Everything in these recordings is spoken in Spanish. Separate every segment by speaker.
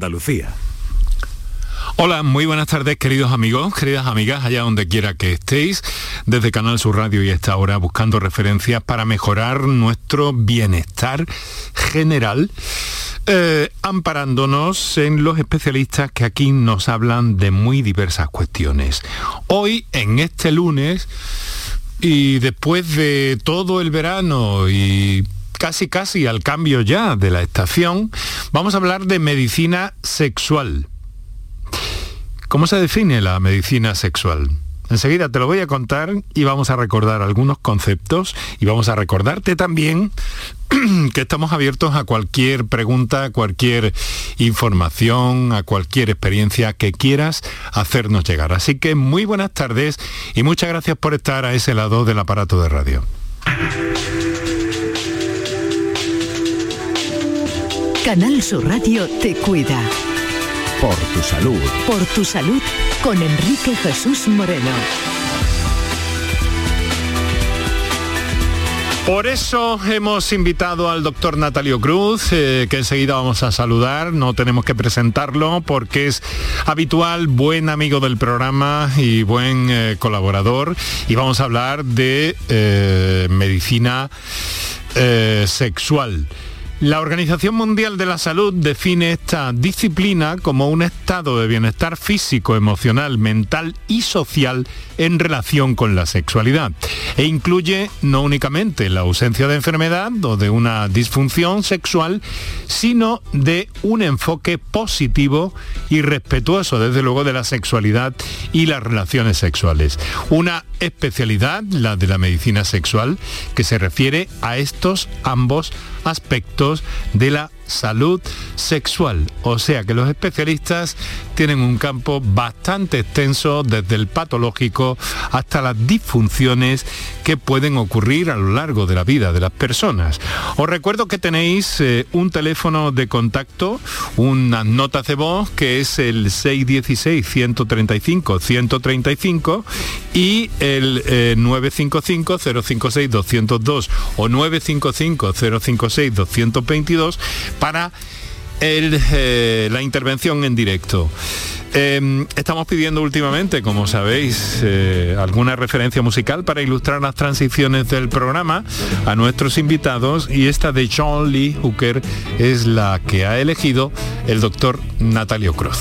Speaker 1: Andalucía.
Speaker 2: Hola, muy buenas tardes queridos amigos, queridas amigas, allá donde quiera que estéis, desde Canal Sur Radio y esta hora buscando referencias para mejorar nuestro bienestar general, eh, amparándonos en los especialistas que aquí nos hablan de muy diversas cuestiones. Hoy, en este lunes, y después de todo el verano y casi casi al cambio ya de la estación, vamos a hablar de medicina sexual. ¿Cómo se define la medicina sexual? Enseguida te lo voy a contar y vamos a recordar algunos conceptos y vamos a recordarte también que estamos abiertos a cualquier pregunta, a cualquier información, a cualquier experiencia que quieras hacernos llegar. Así que muy buenas tardes y muchas gracias por estar a ese lado del aparato de radio.
Speaker 3: Canal Sur Radio te cuida.
Speaker 1: Por tu salud.
Speaker 3: Por tu salud con Enrique Jesús Moreno.
Speaker 2: Por eso hemos invitado al doctor Natalio Cruz, eh, que enseguida vamos a saludar. No tenemos que presentarlo porque es habitual, buen amigo del programa y buen eh, colaborador. Y vamos a hablar de eh, medicina sexual. La Organización Mundial de la Salud define esta disciplina como un estado de bienestar físico, emocional, mental y social en relación con la sexualidad e incluye no únicamente la ausencia de enfermedad o de una disfunción sexual, sino de un enfoque positivo y respetuoso, desde luego, de la sexualidad y las relaciones sexuales. Una especialidad, la de la medicina sexual, que se refiere a estos ambos aspectos de la salud sexual. O sea que los especialistas tienen un campo bastante extenso desde el patológico hasta las disfunciones que pueden ocurrir a lo largo de la vida de las personas. Os recuerdo que tenéis eh, un teléfono de contacto, una nota de voz que es el 616-135-135 y el 955-056-202 eh, o 955-056-222 para eh, la intervención en directo. Em, estamos pidiendo últimamente, como sabéis, eh, alguna referencia musical para ilustrar las transiciones del programa a nuestros invitados y esta de John Lee Hooker es la que ha elegido el doctor Natalio Cruz.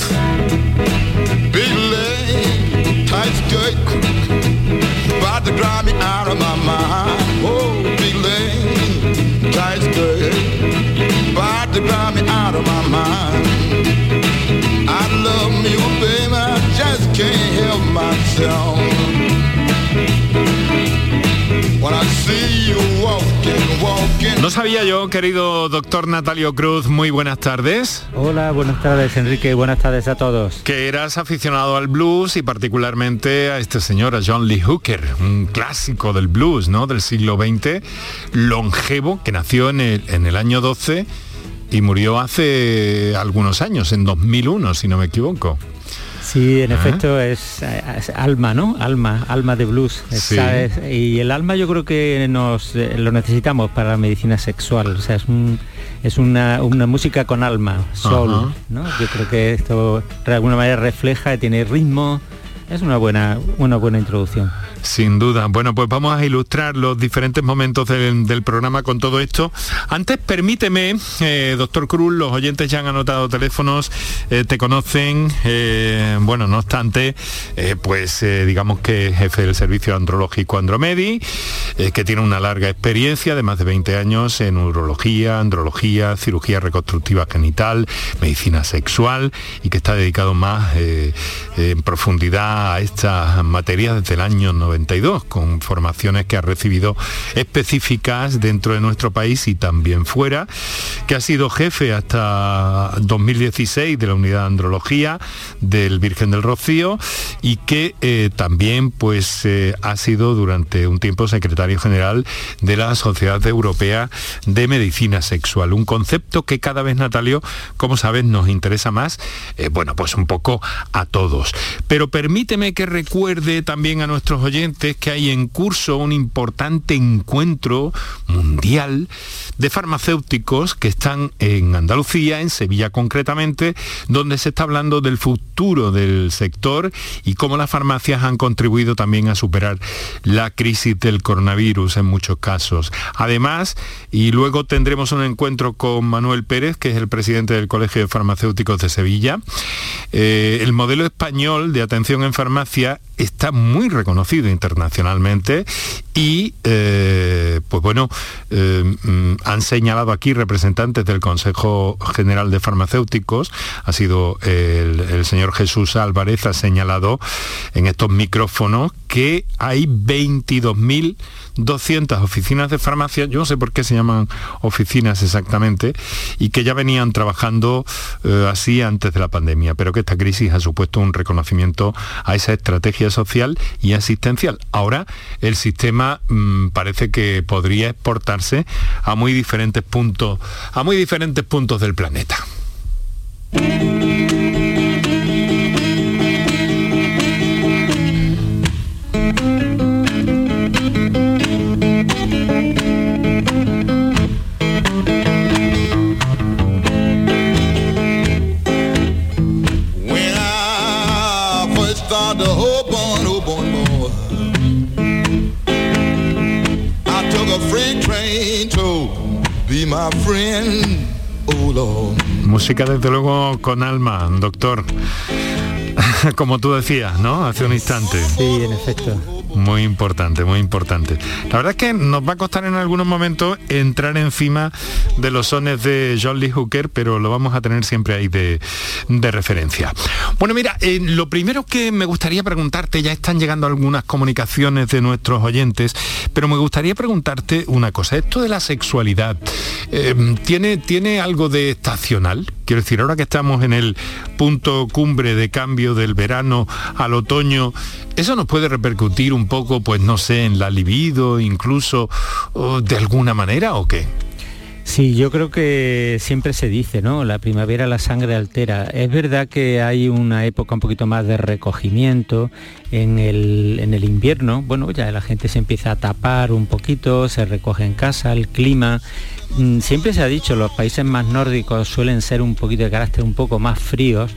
Speaker 2: No sabía yo, querido doctor Natalio Cruz, muy buenas tardes.
Speaker 4: Hola, buenas tardes Enrique, buenas tardes a todos.
Speaker 2: Que eras aficionado al blues y particularmente a este señor, a John Lee Hooker, un clásico del blues, ¿no? Del siglo XX, longevo, que nació en el, en el año 12 y murió hace algunos años, en 2001, si no me equivoco.
Speaker 4: Sí, en efecto es, alma, ¿no? Alma, alma de blues. Y el alma yo creo que nos eh, lo necesitamos para la medicina sexual. O sea, es, es una, música con alma, soul, ¿no? Yo creo que esto de alguna manera refleja, tiene ritmo. Es una buena, una buena introducción.
Speaker 2: Sin duda. Bueno, pues vamos a ilustrar los diferentes momentos del, programa con todo esto. Antes, permíteme, eh, doctor Cruz, los oyentes ya han anotado teléfonos, eh, te conocen, eh, bueno, no obstante, pues digamos que jefe del servicio andrológico Andromedi, que tiene una larga experiencia de más de 20 años en urología, andrología, cirugía reconstructiva genital, medicina sexual y que está dedicado más en profundidad a estas materias desde el año 90 con formaciones que ha recibido específicas dentro de nuestro país y también fuera, que ha sido jefe hasta 2016 de la unidad de andrología del Virgen del Rocío y que eh, también pues eh, ha sido durante un tiempo secretario general de la Sociedad Europea de Medicina Sexual, un concepto que cada vez Natalio, como sabes, nos interesa más, eh, bueno, pues un poco a todos. Pero permite que recuerde también a nuestros oyentes que hay en curso un importante encuentro mundial de farmacéuticos que están en Andalucía, en Sevilla concretamente, donde se está hablando del futuro del sector y cómo las farmacias han contribuido también a superar la crisis del coronavirus en muchos casos. Además, y luego tendremos un encuentro con Manuel Pérez, que es el presidente del Colegio de Farmacéuticos de Sevilla. Eh, el modelo español de atención en farmacia está muy reconocido internacionalmente y eh, pues bueno eh, han señalado aquí representantes del Consejo General de Farmacéuticos. Ha sido el, señor Jesús Álvarez ha señalado en estos micrófonos que hay 22.000 200 oficinas de farmacia, yo no sé por qué se llaman oficinas exactamente, y que ya venían trabajando eh, así antes de la pandemia, pero que esta crisis ha supuesto un reconocimiento a esa estrategia social y asistencial. Ahora el sistema mm, parece que podría exportarse a muy diferentes puntos, a muy diferentes puntos del planeta. Música desde luego con alma, doctor. Como tú decías, ¿no? Hace un instante.
Speaker 4: Sí, en efecto.
Speaker 2: Muy importante, muy importante. La verdad es que nos va a costar en algunos momentos entrar encima de los sones de John Lee Hooker, pero lo vamos a tener siempre ahí de, referencia. Bueno, mira, eh, lo primero que me gustaría preguntarte, ya están llegando algunas comunicaciones de nuestros oyentes, pero me gustaría preguntarte una cosa. Esto de la sexualidad, eh, ¿tiene, ¿tiene algo de estacional? Quiero decir, ahora que estamos en el punto cumbre de cambio del verano al otoño, ¿eso nos puede repercutir un poco, pues no sé, en la libido, incluso de alguna manera o qué?
Speaker 4: Sí, yo creo que siempre se dice, ¿no? La primavera la sangre altera. Es verdad que hay una época un poquito más de recogimiento en el, en el invierno. Bueno, ya la gente se empieza a tapar un poquito, se recoge en casa, el clima Mm, siempre se ha dicho, los países más nórdicos suelen ser un poquito de carácter un poco más fríos,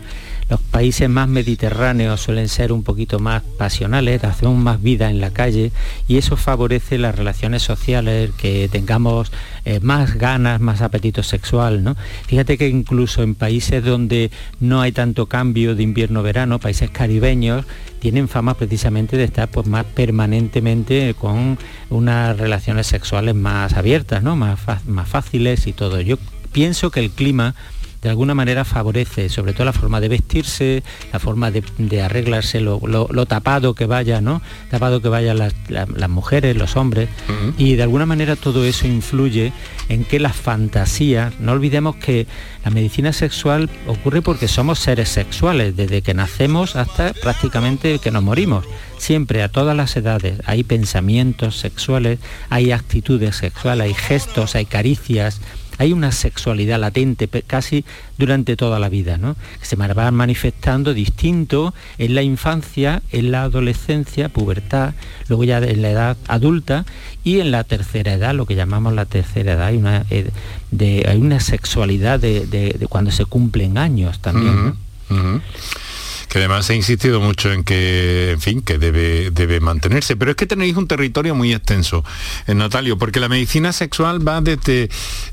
Speaker 4: los países más mediterráneos suelen ser un poquito más pasionales, hacemos más vida en la calle y eso favorece las relaciones sociales, que tengamos eh, más ganas, más apetito sexual. ¿no? Fíjate que incluso en países donde no hay tanto cambio de invierno-verano, países caribeños, tienen fama precisamente de estar pues, más permanentemente con unas relaciones sexuales más abiertas, ¿no? más, más fáciles y todo. Yo pienso que el clima de alguna manera favorece, sobre todo la forma de vestirse, la forma de, arreglarse, lo, tapado que vaya, ¿no? Tapado que vayan las, mujeres, los hombres, y de alguna manera todo eso influye en que las fantasías, no olvidemos que la medicina sexual ocurre porque somos seres sexuales, desde que nacemos hasta prácticamente que nos morimos. Siempre, a todas las edades, hay pensamientos sexuales, hay actitudes sexuales, hay gestos, hay caricias, hay una sexualidad latente casi durante toda la vida, ¿no? que se va manifestando distinto en la infancia, en la adolescencia, pubertad, luego ya en la edad adulta y en la tercera edad, lo que llamamos la tercera edad, hay una, eh, de, hay una sexualidad de, cuando se cumplen años también
Speaker 2: que además he insistido mucho en que, en fin, que debe, debe mantenerse. Pero es que tenéis un territorio muy extenso, en eh, Natalio, porque la medicina sexual va desde, eh,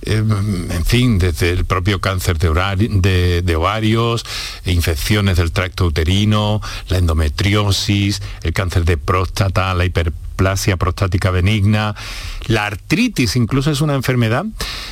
Speaker 2: en fin, desde el propio cáncer de, de, ovarios, infecciones del tracto uterino, la endometriosis, el cáncer de próstata, la hiperplasia prostática benigna. La artritis incluso es una enfermedad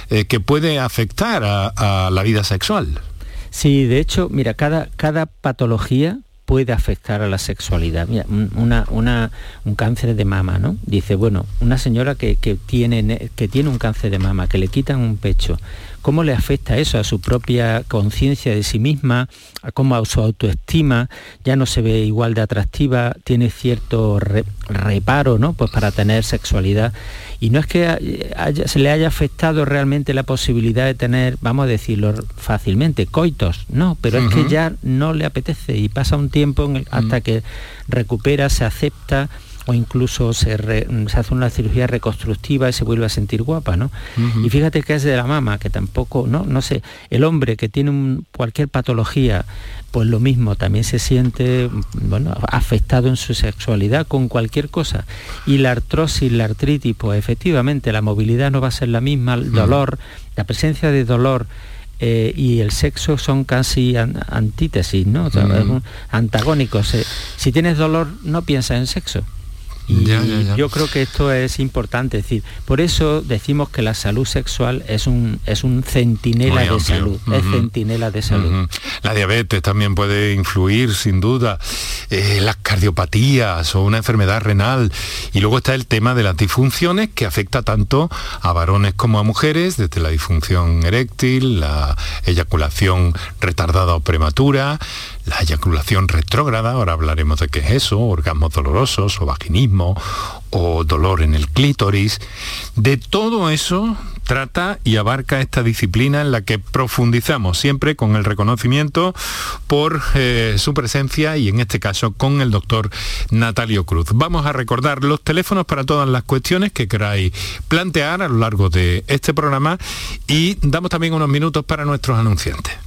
Speaker 2: eh, que puede afectar a la vida sexual.
Speaker 4: Sí, de hecho, mira, cada, cada patología puede afectar a la sexualidad. Mira, un cáncer de mama, ¿no? Dice, bueno, una señora que, tiene, que tiene un cáncer de mama, que le quitan un pecho, cómo le afecta eso a su propia conciencia de sí misma, a cómo a su autoestima ya no se ve igual de atractiva, tiene cierto reparo ¿no? pues para tener sexualidad. Y no es que se le haya afectado realmente la posibilidad de tener, vamos a decirlo fácilmente, coitos, no, pero es que ya no le apetece y pasa un tiempo hasta que recupera, se acepta o incluso se, hace una cirugía reconstructiva y se vuelve a sentir guapa, ¿no? Y fíjate que es de la mama, que tampoco, ¿no? No sé, el hombre que tiene cualquier patología, pues lo mismo, también se siente, bueno, afectado en su sexualidad con cualquier cosa. Y la artrosis, la artritis, pues efectivamente la movilidad no va a ser la misma, el dolor, la presencia de dolor, eh, y el sexo son casi antítesis, ¿no? antagónicos. Eh, si tienes dolor, no piensas en sexo. Y yo creo que esto es importante, decir, por eso decimos que la salud sexual es un, es un centinela de salud, es centinela de salud.
Speaker 2: La diabetes también puede influir, sin duda, eh, las cardiopatías o una enfermedad renal. Y luego está el tema de las disfunciones que afecta tanto a varones como a mujeres, desde la disfunción eréctil, la eyaculación retardada o prematura, la eyaculación retrógrada, ahora hablaremos de qué es eso, orgasmos dolorosos o vaginismo o dolor en el clítoris. De todo eso trata y abarca esta disciplina en la que profundizamos siempre con el reconocimiento por eh, su presencia y en este caso con el doctor Natalio Cruz. Vamos a recordar los teléfonos para todas las cuestiones que queráis plantear a lo largo de este programa y damos también unos minutos para nuestros anunciantes.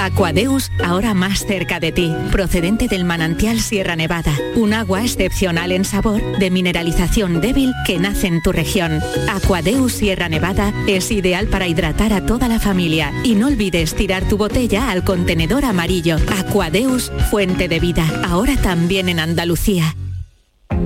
Speaker 5: Aquadeus, ahora más cerca de ti, procedente del manantial Sierra Nevada, un agua excepcional en sabor, de mineralización débil que nace en tu región. Aquadeus Sierra Nevada es ideal para hidratar a toda la familia y no olvides tirar tu botella al contenedor amarillo. Aquadeus, fuente de vida, ahora también en Andalucía.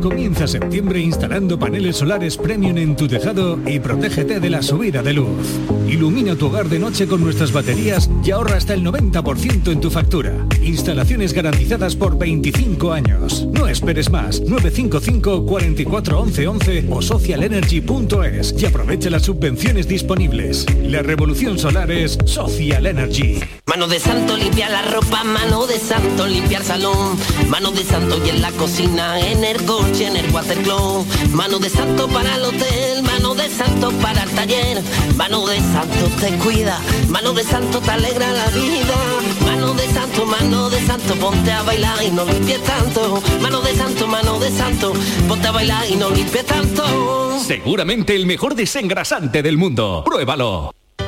Speaker 6: Comienza septiembre instalando paneles solares premium en tu tejado y protégete de la subida de luz. Ilumina tu hogar de noche con nuestras baterías y ahorra hasta el 90% en tu factura. Instalaciones garantizadas por 25 años. No esperes más. 955 44 11 o socialenergy.es y aprovecha las subvenciones disponibles. La revolución solar es Social Energy.
Speaker 7: Mano de santo limpia la ropa, mano de santo limpiar salón, mano de santo y en la cocina, en el coche, en el watercloak, mano de santo para el hotel, mano de santo para el taller, mano de te cuida, mano de santo te alegra la vida, mano de santo, mano de santo, ponte a bailar y no limpies tanto, mano de santo, mano de santo, ponte a bailar y no limpies tanto.
Speaker 8: Seguramente el mejor desengrasante del mundo. Pruébalo.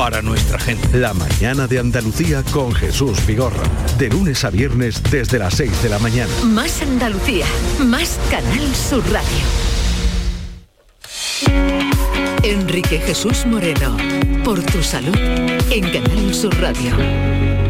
Speaker 8: para nuestra gente.
Speaker 1: La mañana de Andalucía con Jesús Vigorra. De lunes a viernes desde las 6 de la mañana.
Speaker 3: Más Andalucía, más Canal Sur Radio. Enrique Jesús Moreno, por tu salud, en Canal Sur Radio.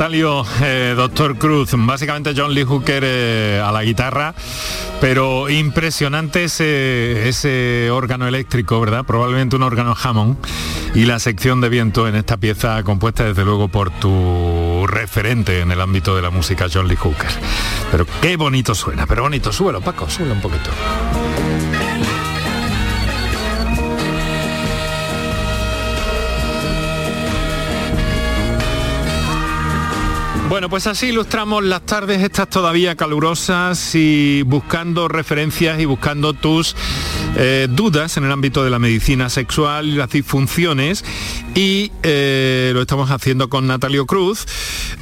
Speaker 2: Natalio, eh, doctor Cruz, básicamente John Lee Hooker eh, a la guitarra, pero impresionante ese, ese órgano eléctrico, ¿verdad? Probablemente un órgano Hammond y la sección de viento en esta pieza compuesta desde luego por tu referente en el ámbito de la música, John Lee Hooker. Pero qué bonito suena, pero bonito, súbelo Paco, súbelo un poquito. Bueno, pues así ilustramos las tardes estas todavía calurosas y buscando referencias y buscando tus eh, dudas en el ámbito de la medicina sexual y las disfunciones y eh, lo estamos haciendo con Natalio Cruz,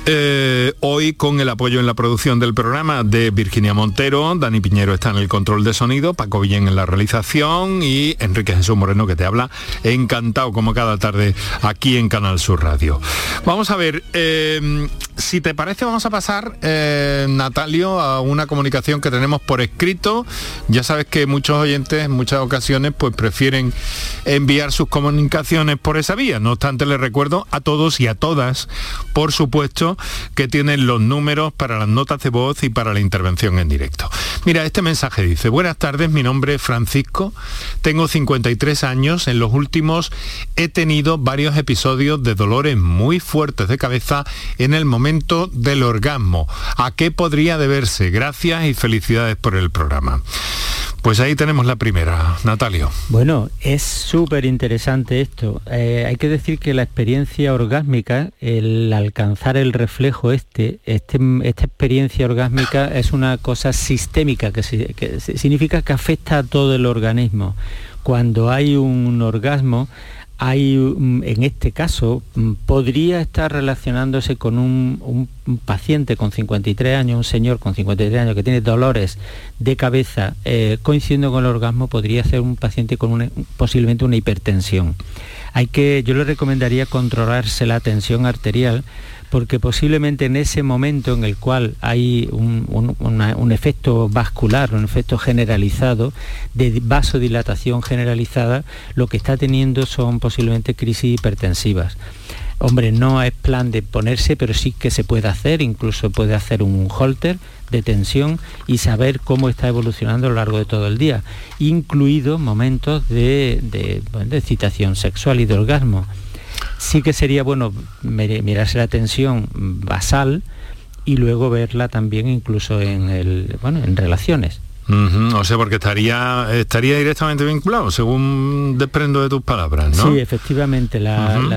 Speaker 2: eh, hoy con el apoyo en la producción del programa de Virginia Montero, Dani Piñero está en el control de sonido, Paco Villén en la realización y Enrique Jesús Moreno que te habla, encantado como cada tarde aquí en Canal Sur Radio. Vamos a ver, si te parece vamos a pasar, Natalio, a una comunicación que tenemos por escrito, ya sabes que muchos oyentes, muchas ocasiones pues prefieren enviar sus comunicaciones por esa vía. No obstante, les recuerdo a todos y a todas, por supuesto, que tienen los números para las notas de voz y para la intervención en directo. Mira, este mensaje dice, buenas tardes, mi nombre es Francisco, tengo 53 años, en los últimos he tenido varios episodios de dolores muy fuertes de cabeza en el momento del orgasmo. ¿A qué podría deberse? Gracias y felicidades por el programa. Pues ahí tenemos la primera, Natalio.
Speaker 4: Bueno, es súper interesante esto. Eh, hay que decir que la experiencia orgásmica, el alcanzar el reflejo este, este esta experiencia orgásmica es una cosa sistémica, que significa que afecta a todo el organismo. Cuando hay un orgasmo, hay, mm, en este caso, mm, podría estar relacionándose con un, paciente con 53 años, un señor con 53 años que tiene dolores de cabeza eh, coincidiendo con el orgasmo, podría ser un paciente con posiblemente una hipertensión. Hay que, yo le recomendaría controlarse la tensión arterial porque posiblemente en ese momento en el cual hay un, efecto vascular, un efecto generalizado de vasodilatación generalizada, lo que está teniendo son posiblemente crisis hipertensivas. Hombre, no es plan de ponerse, pero sí que se puede hacer, incluso puede hacer un holter de tensión y saber cómo está evolucionando a lo largo de todo el día, incluidos momentos de, de, de excitación sexual y de orgasmo sí que sería bueno mirarse la tensión basal y luego verla también incluso en, el, bueno, en relaciones.
Speaker 2: O sea, porque estaría, estaría directamente vinculado, según desprendo de tus palabras, ¿no?
Speaker 4: Sí, efectivamente.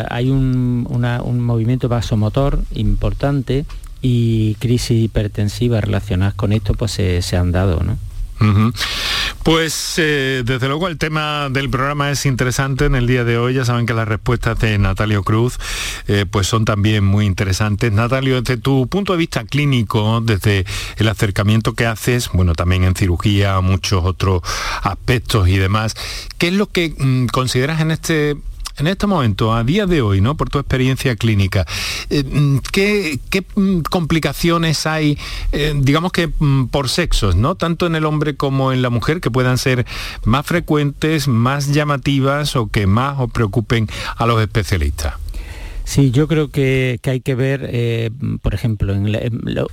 Speaker 4: hay un, un, movimiento vasomotor importante y crisis hipertensivas relacionadas con esto pues se, se han dado, ¿no?
Speaker 2: Pues eh, desde luego el tema del programa es interesante en el día de hoy. Ya saben que las respuestas de Natalio Cruz eh, pues son también muy interesantes. Natalio, desde tu punto de vista clínico, desde el acercamiento que haces, bueno, también en cirugía, muchos otros aspectos y demás, ¿qué es lo que mm, consideras en este en este momento, a día de hoy, ¿no? por tu experiencia clínica, eh, mm, ¿qué, mm, complicaciones hay, eh, digamos que mm, por sexos, ¿no? tanto en el hombre como en la mujer, que puedan ser más frecuentes, más llamativas o que más os preocupen a los especialistas?
Speaker 4: Sí, yo creo que, hay que ver, eh, por ejemplo,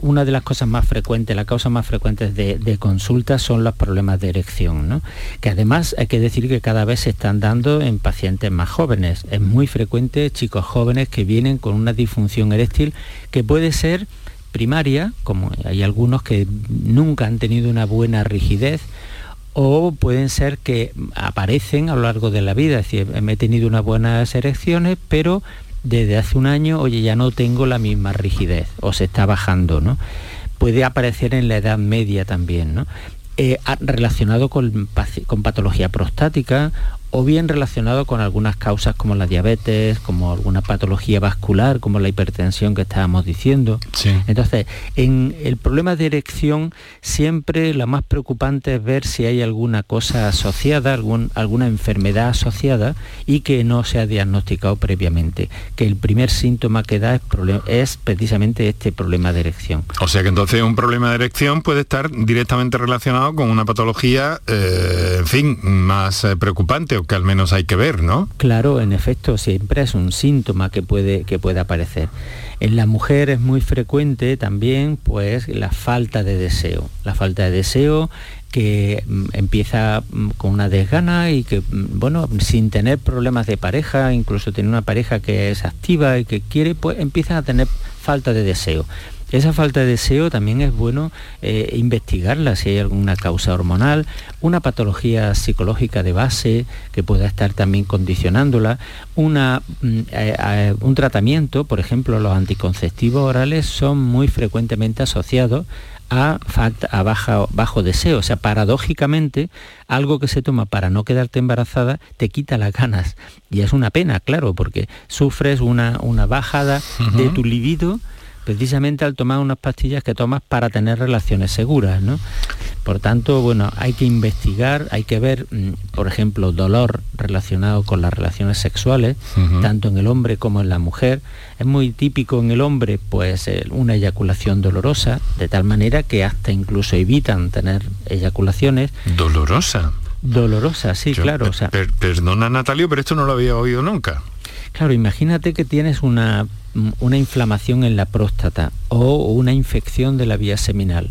Speaker 4: una de las cosas más frecuentes, la causa más frecuente de, de consultas son los problemas de erección, ¿no? que además hay que decir que cada vez se están dando en pacientes más jóvenes. Es muy frecuente chicos jóvenes que vienen con una disfunción eréctil que puede ser primaria, como hay algunos que nunca han tenido una buena rigidez, o pueden ser que aparecen a lo largo de la vida, es decir, he tenido unas buenas erecciones, pero desde hace un año, oye, ya no tengo la misma rigidez o se está bajando, ¿no? puede aparecer en la edad media también, ¿no? Eh, relacionado con, con, patología prostática o bien relacionado con algunas causas como la diabetes, como alguna patología vascular, como la hipertensión que estábamos diciendo. Entonces, en el problema de erección siempre lo más preocupante es ver si hay alguna cosa asociada, algún, alguna enfermedad asociada y que no se ha diagnosticado previamente. Que el primer síntoma que da es, es precisamente este problema de erección.
Speaker 2: O sea que entonces un problema de erección puede estar directamente relacionado con una patología, eh, en fin, más eh, preocupante que al menos hay que ver, ¿no?
Speaker 4: Claro, en efecto, siempre es un síntoma que puede, que puede aparecer. En la mujer es muy frecuente también pues la falta de deseo. La falta de deseo que mm, empieza mm, con una desgana y que, mm, bueno, sin tener problemas de pareja, incluso tener una pareja que es activa y que quiere, pues empiezan a tener falta de deseo. Esa falta de deseo también es bueno eh, investigarla si hay alguna causa hormonal, una patología psicológica de base que pueda estar también condicionándola, una, mm, eh, eh, un tratamiento, por ejemplo, los anticonceptivos orales son muy frecuentemente asociados a, a bajo deseo. O sea, paradójicamente, algo que se toma para no quedarte embarazada te quita las ganas. Y es una pena, claro, porque sufres una, una bajada de tu libido precisamente al tomar unas pastillas que tomas para tener relaciones seguras. ¿no? Por tanto, bueno, hay que investigar, hay que ver, mm, por ejemplo, dolor relacionado con las relaciones sexuales, tanto en el hombre como en la mujer. Es muy típico en el hombre, pues, una eyaculación dolorosa, de tal manera que hasta incluso evitan tener eyaculaciones.
Speaker 2: ¿Dolorosa?
Speaker 4: Dolorosa, sí, claro.
Speaker 2: perdona, Natalio, pero esto no lo había oído nunca.
Speaker 4: Claro, imagínate que tienes una una inflamación en la próstata o una infección de la vía seminal.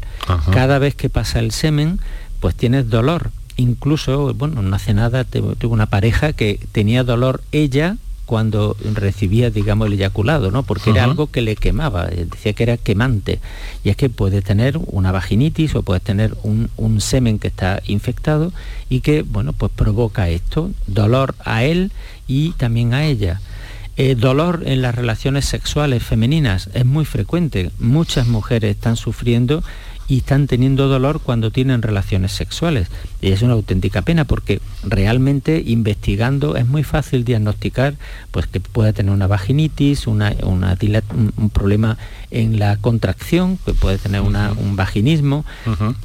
Speaker 4: Cada vez que pasa el semen, pues tienes dolor. Incluso, bueno, no hace nada, tuve una pareja que tenía dolor ella cuando recibía, digamos, el eyaculado, ¿no? Porque era algo que le quemaba, eh, decía que era quemante. Y es que puede tener una vaginitis o puede tener un, un semen que está infectado y que, bueno, pues provoca esto, dolor a él y también a ella. Eh, dolor en las relaciones sexuales femeninas es muy frecuente. Muchas mujeres están sufriendo y están teniendo dolor cuando tienen relaciones sexuales. Y es una auténtica pena porque realmente investigando es muy fácil diagnosticar pues, que puede tener una vaginitis, una, un problema en la contracción, que puede tener un vaginismo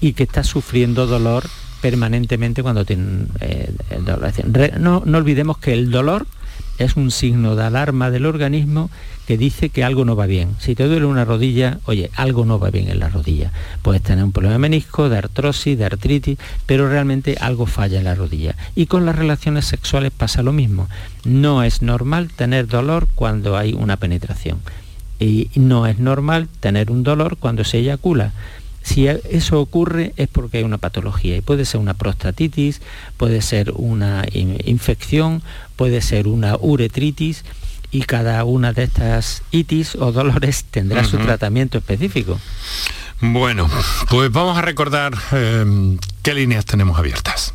Speaker 4: y que está sufriendo dolor permanentemente cuando tienen eh, dolor. No, no olvidemos que el dolor es un signo de alarma del organismo que dice que algo no va bien. Si te duele una rodilla, oye, algo no va bien en la rodilla. Puedes tener un problema de menisco, de artrosis, de artritis, pero realmente algo falla en la rodilla. Y con las relaciones sexuales pasa lo mismo. No es normal tener dolor cuando hay una penetración. Y no es normal tener un dolor cuando se eyacula. Si eso ocurre es porque hay una patología y puede ser una prostatitis, puede ser una infección, puede ser una uretritis y cada una de estas itis o dolores tendrá su tratamiento específico.
Speaker 2: Bueno, pues vamos a recordar eh, qué líneas tenemos abiertas.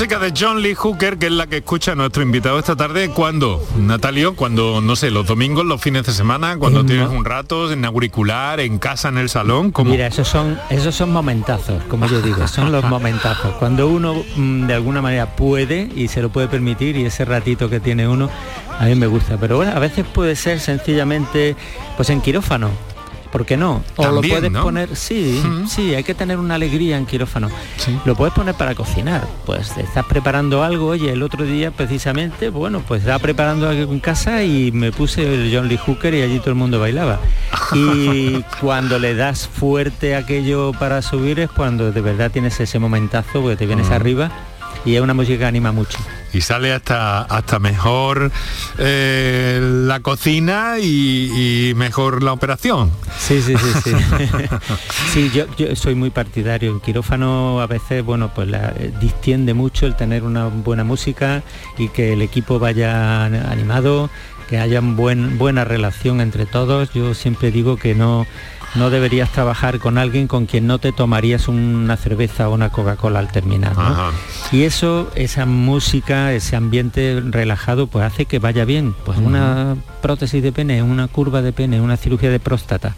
Speaker 2: Música de John Lee Hooker, que es la que escucha nuestro invitado esta tarde. ¿Cuándo, Natalio? Cuando, no sé, los domingos, los fines de semana, cuando tienes un rato en auricular, en casa, en el salón. ¿cómo?
Speaker 4: Mira, esos son, esos son momentazos, como yo digo, son los momentazos. Cuando uno mm, de alguna manera puede y se lo puede permitir y ese ratito que tiene uno, a mí me gusta. Pero bueno, a veces puede ser sencillamente pues en quirófano ¿por qué no? O lo puedes poner, sí, sí, hay que tener una alegría en quirófano. Lo puedes poner para cocinar, pues estás preparando algo, oye, el otro día precisamente, bueno, pues estaba preparando algo en casa y me puse el John Lee Hooker y allí todo el mundo bailaba. Y cuando le das fuerte aquello para subir es cuando de verdad tienes ese momentazo, porque te vienes arriba y es una música que anima mucho.
Speaker 2: Y sale hasta, hasta mejor eh, la cocina y, mejor la operación.
Speaker 4: Sí, sí, sí, sí. sí, yo, yo, soy muy partidario. En quirófano a veces, bueno, pues la, eh, distiende mucho el tener una buena música y que el equipo vaya animado, que haya buen, buena relación entre todos. Yo siempre digo que no no deberías trabajar con alguien con quien no te tomarías una cerveza o una Coca-Cola al terminar. Y eso, esa música, ese ambiente relajado, pues hace que vaya bien. Pues una prótesis de pene, una curva de pene, una cirugía de próstata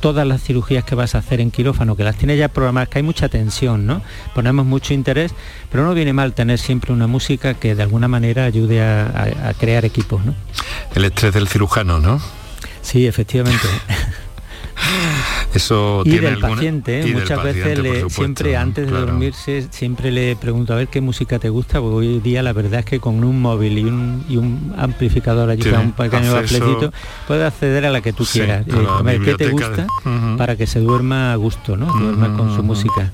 Speaker 4: todas las cirugías que vas a hacer en quirófano, que las tienes ya programadas, que hay mucha tensión, ¿no? Ponemos mucho interés, pero no viene mal tener siempre una música que de alguna manera ayude a, a crear equipos, ¿no?
Speaker 2: El estrés del cirujano, ¿no?
Speaker 4: Sí, efectivamente.
Speaker 2: Eso
Speaker 4: y del paciente, ¿eh? muchas veces siempre antes de dormirse siempre le pregunto a ver qué música te gusta, porque hoy día la verdad es que con un móvil y un, amplificador allí un pequeño baflecito puedes acceder a la que tú quieras. Eh, ¿Qué te gusta? Para que se duerma a gusto, ¿no? Duerma con su música.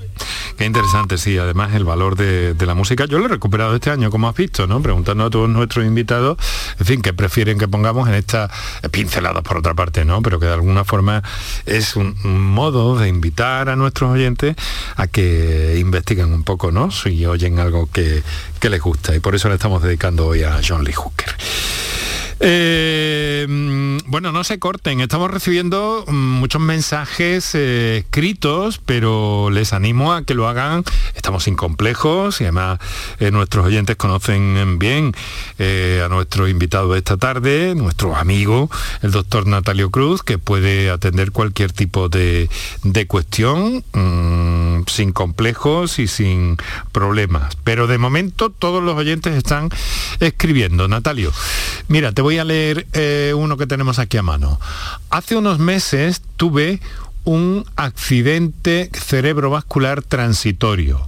Speaker 2: Qué interesante, sí, además el valor de, la música. Yo lo he recuperado este año, como has visto, ¿no? Preguntando a todos nuestros invitados, en fin, qué prefieren que pongamos en estas pinceladas por otra parte, ¿no? Pero que de alguna forma es un, modo de invitar a nuestros oyentes a que investiguen un poco, ¿no? Si oyen algo que, que les gusta. Y por eso le estamos dedicando hoy a John Lee Hooker. Eh, bueno, no se corten, estamos recibiendo muchos mensajes eh, escritos, pero les animo a que lo hagan. Estamos sin complejos y además eh, nuestros oyentes conocen bien a nuestro invitado de esta tarde, nuestro amigo, el doctor Natalio Cruz, que puede atender cualquier tipo de, cuestión mm, sin complejos y sin problemas. Pero de momento todos los oyentes están escribiendo. Natalio, mira, te voy a leer eh, uno que tenemos aquí a mano. Hace unos meses tuve un accidente cerebrovascular transitorio.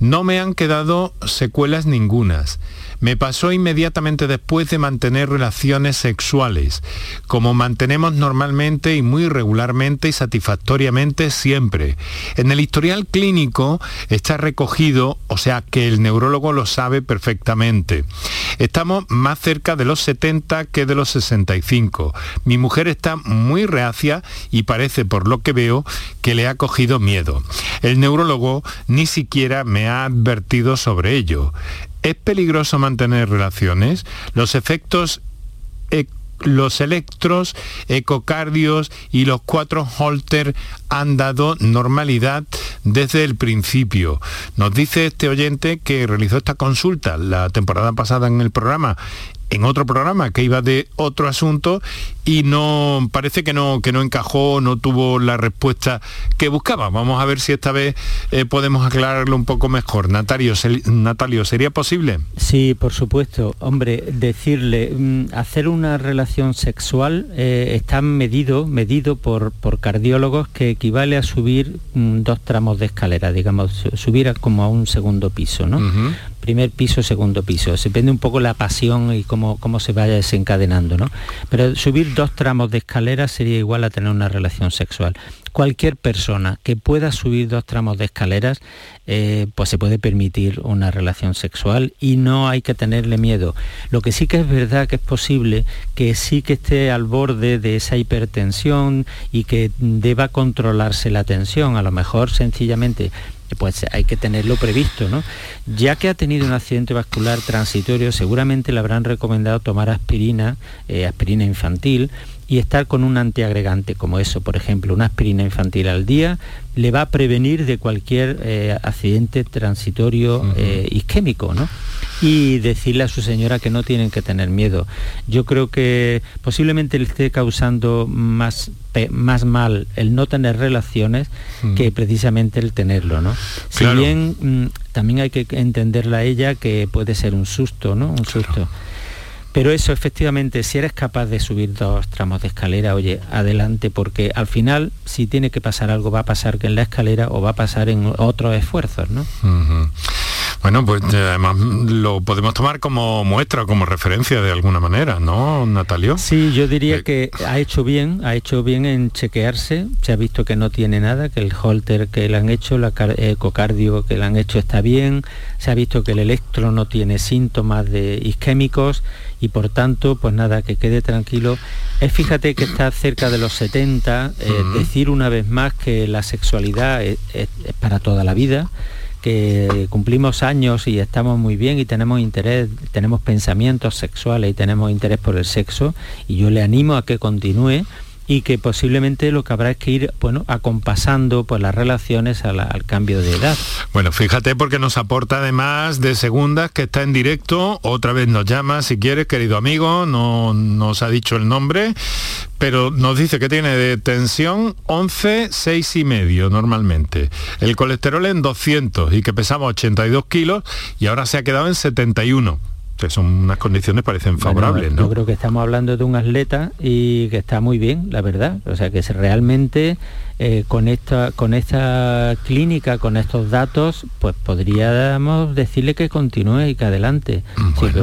Speaker 2: No me han quedado secuelas ningunas me pasó inmediatamente después de mantener relaciones sexuales, como mantenemos normalmente y muy regularmente y satisfactoriamente siempre. En el historial clínico está recogido, o sea que el neurólogo lo sabe perfectamente. Estamos más cerca de los 70 que de los 65. Mi mujer está muy reacia y parece, por lo que veo, que le ha cogido miedo. El neurólogo ni siquiera me ha advertido sobre ello. ¿Es peligroso mantener relaciones? Los efectos e, los electros, ecocardios y los cuatro Holter han dado normalidad desde el principio. Nos dice este oyente que realizó esta consulta la temporada pasada en el programa en otro programa que iba de otro asunto y no parece que no que no encajó, no tuvo la respuesta que buscaba. Vamos a ver si esta vez eh, podemos aclararlo un poco mejor. Natalio, Natalio, ¿sería posible?
Speaker 4: Sí, por supuesto. Hombre, decirle mm, hacer una relación sexual eh, está medido medido por, por cardiólogos que equivale a subir mm, dos tramos de escalera, digamos, subir como a un segundo piso, ¿no? primer piso, segundo piso. Se depende un poco la pasión y cómo, cómo se vaya desencadenando, ¿no? Pero subir dos tramos de escalera sería igual a tener una relación sexual. Cualquier persona que pueda subir dos tramos de escaleras, eh, pues se puede permitir una relación sexual y no hay que tenerle miedo. Lo que sí que es verdad que es posible que sí que esté al borde de esa hipertensión y que deba controlarse la tensión. A lo mejor sencillamente pues hay que tenerlo previsto, ¿no? Ya que ha tenido un accidente vascular transitorio, seguramente le habrán recomendado tomar aspirina, eh, aspirina infantil, y estar con un antiagregante como eso, por ejemplo, una aspirina infantil al día, le va a prevenir de cualquier eh, accidente transitorio eh, isquémico, ¿no? Y decirle a su señora que no tienen que tener miedo. Yo creo que posiblemente le esté causando más, más mal el no tener relaciones que precisamente el tenerlo, ¿no? Si bien mm, también hay que entenderla a ella que puede ser un susto, ¿no? Un susto. Pero eso efectivamente, si eres capaz de subir dos tramos de escalera, oye, adelante, porque al final, si tiene que pasar algo, va a pasar que en la escalera o va a pasar en otros esfuerzos, ¿no?
Speaker 2: Bueno, pues eh, además lo podemos tomar como muestra, como referencia de alguna manera, ¿no, Natalio?
Speaker 4: Sí, yo diría eh, que ha hecho bien, ha hecho bien en chequearse, se ha visto que no tiene nada, que el holter que le han hecho, la ecocardio que le han hecho está bien, se ha visto que el electro no tiene síntomas de isquémicos y por tanto, pues nada, que quede tranquilo. Es fíjate que está cerca de los 70, eh, decir una vez más que la sexualidad es para toda la vida que cumplimos años y estamos muy bien y tenemos interés, tenemos pensamientos sexuales y tenemos interés por el sexo y yo le animo a que continúe y que posiblemente lo que habrá es que ir bueno acompasando pues las relaciones al cambio de edad.
Speaker 2: Bueno fíjate porque nos aporta además de segundas que está en directo. Otra vez nos llama si quieres querido amigo. No nos ha dicho el nombre pero nos dice que tiene de tensión 11 6 y medio normalmente. El colesterol en 200 y que pesamos 82 kilos y ahora se ha quedado en 71 que son unas condiciones parecen favorables, ¿no?
Speaker 4: Yo creo que estamos hablando de un atleta y que está muy bien, la verdad. O sea, que realmente eh, con, esta, con esta clínica, con estos datos, pues podríamos decirle que continúe y que adelante.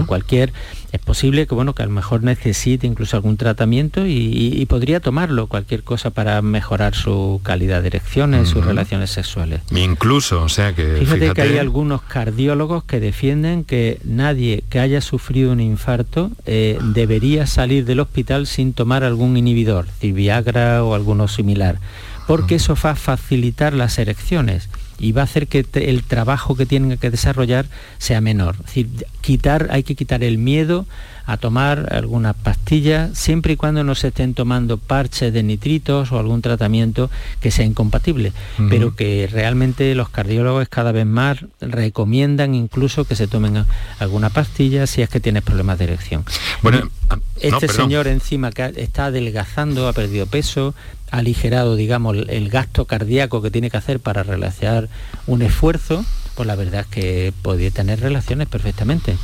Speaker 4: cualquier es posible que bueno que a lo mejor necesite incluso algún tratamiento y, podría tomarlo cualquier cosa para mejorar su calidad de erecciones, sus relaciones sexuales.
Speaker 2: Incluso, o sea que
Speaker 4: fíjate, que hay algunos cardiólogos que defienden que nadie que haya sufrido un infarto eh, debería salir del hospital sin tomar algún inhibidor, Viagra o alguno similar, porque eso va a facilitar las erecciones y va a hacer que el trabajo que tienen que desarrollar sea menor. Es decir, quitar, hay que quitar el miedo a tomar algunas pastillas siempre y cuando no se estén tomando parches de nitritos o algún tratamiento que sea incompatible, pero que realmente los cardiólogos cada vez más recomiendan incluso que se tomen alguna pastilla si es que tienes problemas de erección. Bueno, ah, este señor encima que está adelgazando, ha perdido peso, ha aligerado, digamos, el gasto cardíaco que tiene que hacer para realizar un esfuerzo, pues la verdad es que podría tener relaciones perfectamente.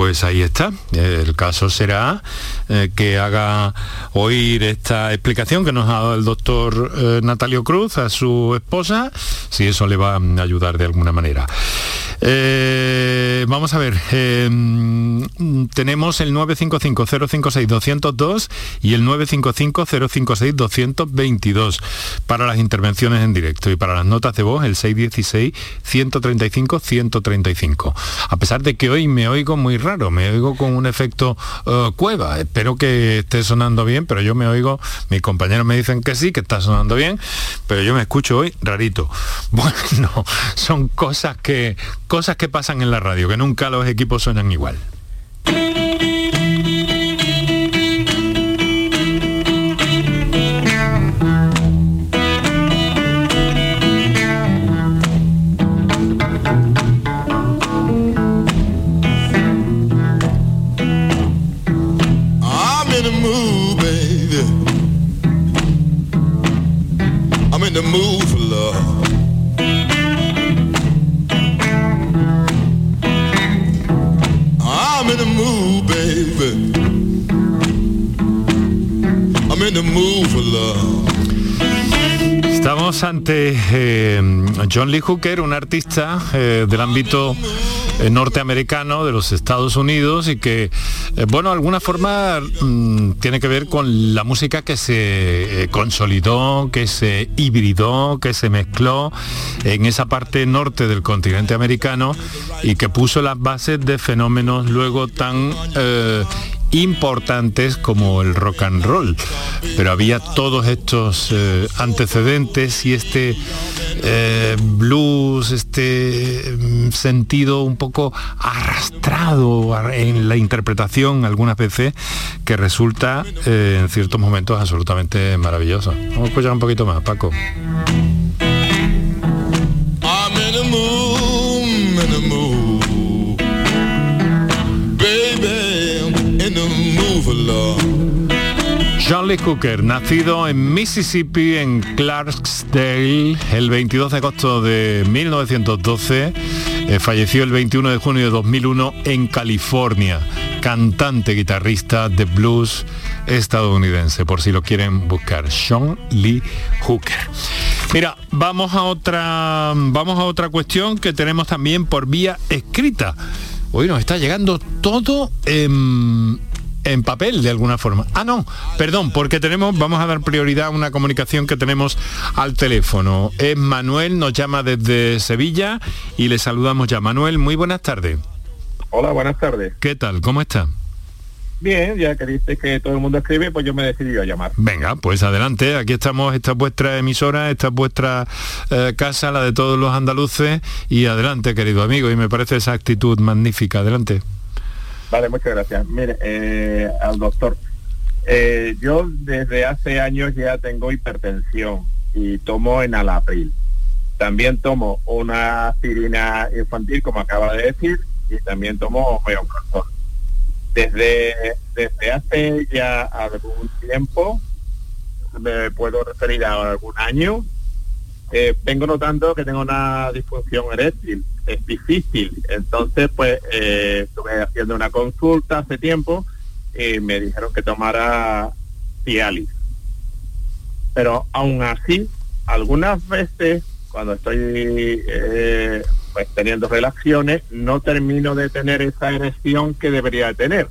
Speaker 2: Pues ahí está. El caso será eh, que haga oír esta explicación que nos ha dado el doctor eh, Natalio Cruz a su esposa, si eso le va a ayudar de alguna manera. Eh, vamos a ver, tenemos el 955-056-202 y el 955-056-222 para las intervenciones en directo y para las notas de voz el 616-135-135. A pesar de que hoy me oigo muy raro, me oigo con un efecto eh, cueva. Espero que esté sonando bien, pero yo me oigo, mis compañeros me dicen que sí, que está sonando bien, pero yo me escucho hoy rarito. Bueno, son cosas que, cosas que pasan en la radio, que nunca los equipos suenan igual. Estamos ante eh, John Lee Hooker, un artista eh, del ámbito eh, norteamericano de los Estados Unidos y que, bueno, de alguna forma mm, tiene que ver con la música que se consolidó, que se hibridó, que se mezcló en esa parte norte del continente americano y que puso las bases de fenómenos luego tan importantes como el rock and roll. Pero había todos estos eh, antecedentes y este eh, blues, este mm, sentido un poco arrastrado en la interpretación algunas veces que resulta eh, en ciertos momentos absolutamente maravilloso. Vamos a escuchar un poquito más, Paco. John Lee Cooker, nacido en Mississippi, en Clarksdale, el 22 de agosto de 1912, eh, falleció el 21 de junio de 2001 en California, cantante, guitarrista de blues estadounidense, por si lo quieren buscar, John Lee Hooker. Mira, vamos a otra, vamos a otra cuestión que tenemos también por vía escrita. Hoy nos está llegando todo en en papel de alguna forma. Ah, no, perdón, porque tenemos, vamos a dar prioridad a una comunicación que tenemos al teléfono. Es Manuel, nos llama desde Sevilla y le saludamos ya. Manuel, muy buenas tardes.
Speaker 9: Hola, buenas tardes.
Speaker 2: ¿Qué tal? ¿Cómo está?
Speaker 9: Bien, ya que dice que todo el mundo escribe, pues yo me decidí a llamar.
Speaker 2: Venga, pues adelante, aquí estamos, esta es vuestra emisora, esta es vuestra eh, casa, la de todos los andaluces, y adelante, querido amigo, y me parece esa actitud magnífica, adelante.
Speaker 9: Vale, muchas gracias. Mire, eh, al doctor, eh, yo desde hace años ya tengo hipertensión y tomo en alapril. También tomo una aspirina infantil, como acaba de decir, y también tomo homeoprazol. Desde, desde hace ya algún tiempo, me puedo referir a algún año, eh, vengo notando que tengo una disfunción eréctil, es difícil. Entonces, pues eh, estuve haciendo una consulta hace tiempo y me dijeron que tomara Cialis. Pero aún así, algunas veces cuando estoy eh, pues teniendo relaciones, no termino de tener esa erección que debería tener.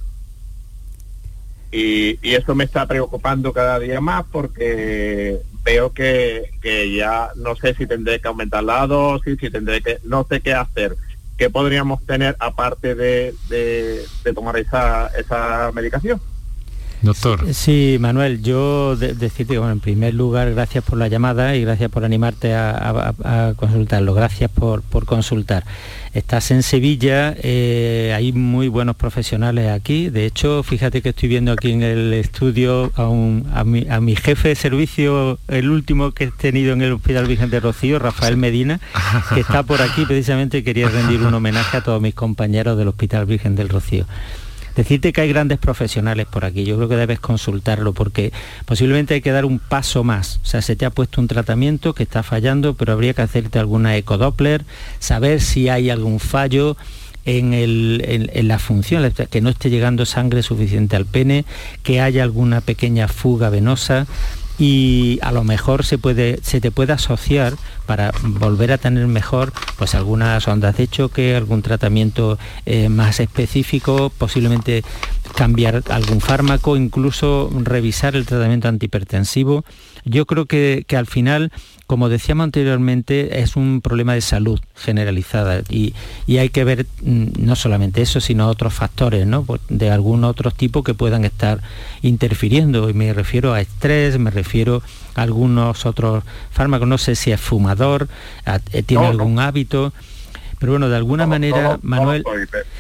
Speaker 9: Y, y, eso me está preocupando cada día más porque veo que, ya no sé si tendré que aumentar la dosis, si tendré que, no sé qué hacer. ¿Qué podríamos tener aparte de, de, tomar esa, esa medicación?
Speaker 2: Doctor.
Speaker 4: Sí, Manuel, yo decirte que, bueno, en primer lugar, gracias por la llamada y gracias por animarte a, consultarlo. Gracias por, por, consultar. Estás en Sevilla, eh, hay muy buenos profesionales aquí. De hecho, fíjate que estoy viendo aquí en el estudio a, a, mi, a mi jefe de servicio, el último que he tenido en el Hospital Virgen de Rocío, Rafael Medina, que está por aquí. Precisamente quería rendir un homenaje a todos mis compañeros del Hospital Virgen del Rocío. Decirte que hay grandes profesionales por aquí, yo creo que debes consultarlo porque posiblemente hay que dar un paso más. O sea, se te ha puesto un tratamiento que está fallando, pero habría que hacerte alguna ecodoppler, saber si hay algún fallo en, en, la función, que no esté llegando sangre suficiente al pene, que haya alguna pequeña fuga venosa y a lo mejor se, puede, se te puede asociar para volver a tener mejor pues algunas ondas de choque, algún tratamiento eh, más específico, posiblemente cambiar algún fármaco, incluso revisar el tratamiento antihipertensivo. Yo creo que, que al final como decíamos anteriormente, es un problema de salud generalizada y, hay que ver mm, no solamente eso, sino otros factores ¿no? Pues de algún otro tipo que puedan estar interfiriendo. Y me refiero a estrés, me refiero a algunos otros fármacos, no sé si es fumador, eh, tiene algún hábito. Pero bueno, de alguna manera, Manuel...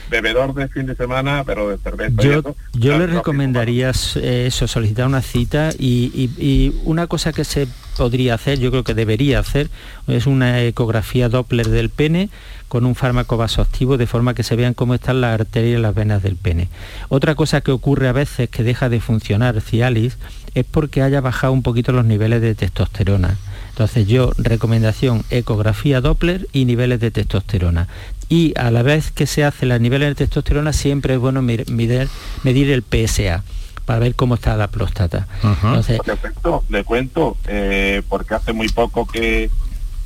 Speaker 9: bebedor de fin de semana, pero de cerveza.
Speaker 4: Yo, yo le recomendaría eso, solicitar una cita y, una cosa que se podría hacer, yo creo que debería hacer, es una ecografía Doppler del pene con un fármaco vasoactivo de forma que se vean cómo están las arterias y las venas del pene. Otra cosa que ocurre a veces que deja de funcionar Cialis es porque haya bajado un poquito los niveles de testosterona. Entonces yo, recomendación, ecografía Doppler y niveles de testosterona. Y a la vez que se hace los niveles de testosterona, siempre es bueno medir, medir el PSA para ver cómo está la próstata.
Speaker 9: le cuento, eh, porque hace muy poco que,